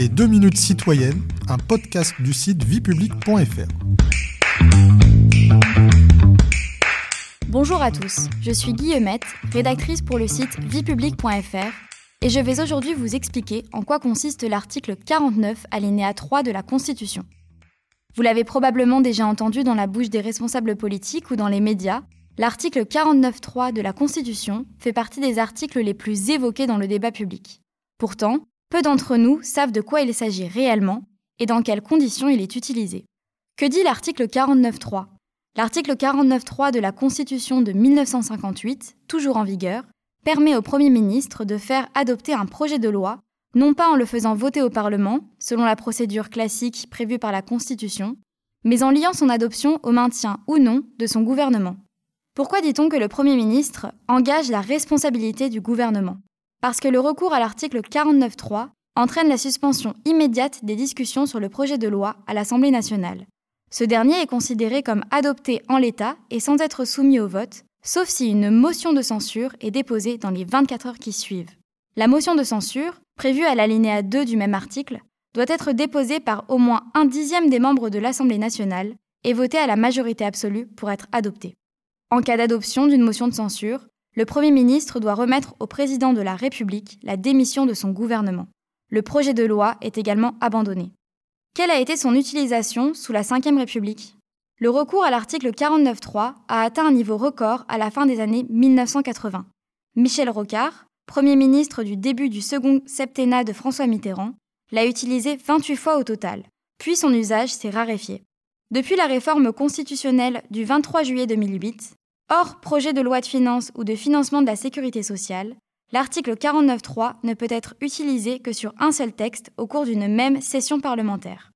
Les 2 minutes citoyennes, un podcast du site viepublic.fr. Bonjour à tous, je suis Guillemette, rédactrice pour le site viepublic.fr et je vais aujourd'hui vous expliquer en quoi consiste l'article 49 alinéa 3 de la Constitution. Vous l'avez probablement déjà entendu dans la bouche des responsables politiques ou dans les médias, l'article 49.3 de la Constitution fait partie des articles les plus évoqués dans le débat public. Pourtant, peu d'entre nous savent de quoi il s'agit réellement et dans quelles conditions il est utilisé. Que dit l'article 49.3 L'article 49.3 de la Constitution de 1958, toujours en vigueur, permet au Premier ministre de faire adopter un projet de loi, non pas en le faisant voter au Parlement, selon la procédure classique prévue par la Constitution, mais en liant son adoption au maintien ou non de son gouvernement. Pourquoi dit-on que le Premier ministre engage la responsabilité du gouvernement? Parce que le recours à l'article 49.3 entraîne la suspension immédiate des discussions sur le projet de loi à l'Assemblée nationale. Ce dernier est considéré comme adopté en l'état et sans être soumis au vote, sauf si une motion de censure est déposée dans les 24 heures qui suivent. La motion de censure, prévue à l'alinéa 2 du même article, doit être déposée par au moins un dixième des membres de l'Assemblée nationale et votée à la majorité absolue pour être adoptée. En cas d'adoption d'une motion de censure, le Premier ministre doit remettre au président de la République la démission de son gouvernement. Le projet de loi est également abandonné. Quelle a été son utilisation sous la Ve République? Le recours à l'article 49.3 a atteint un niveau record à la fin des années 1980. Michel Rocard, Premier ministre du début du second septennat de François Mitterrand, l'a utilisé 28 fois au total, puis son usage s'est raréfié. Depuis la réforme constitutionnelle du 23 juillet 2008, hors projet de loi de finances ou de financement de la sécurité sociale, l'article 49.3 ne peut être utilisé que sur un seul texte au cours d'une même session parlementaire.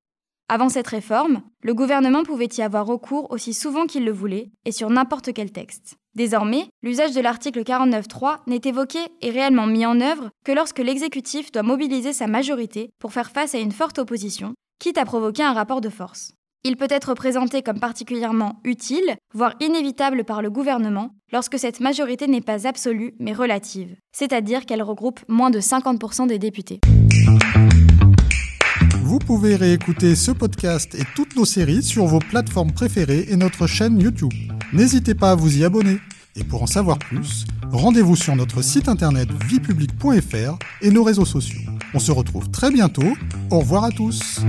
Avant cette réforme, le gouvernement pouvait y avoir recours aussi souvent qu'il le voulait et sur n'importe quel texte. Désormais, l'usage de l'article 49.3 n'est évoqué et réellement mis en œuvre que lorsque l'exécutif doit mobiliser sa majorité pour faire face à une forte opposition, quitte à provoquer un rapport de force. Il peut être présenté comme particulièrement utile, voire inévitable par le gouvernement, lorsque cette majorité n'est pas absolue mais relative, c'est-à-dire qu'elle regroupe moins de 50% des députés. Vous pouvez réécouter ce podcast et toutes nos séries sur vos plateformes préférées et notre chaîne YouTube. N'hésitez pas à vous y abonner. Et pour en savoir plus, rendez-vous sur notre site internet viepublic.fr et nos réseaux sociaux. On se retrouve très bientôt. Au revoir à tous.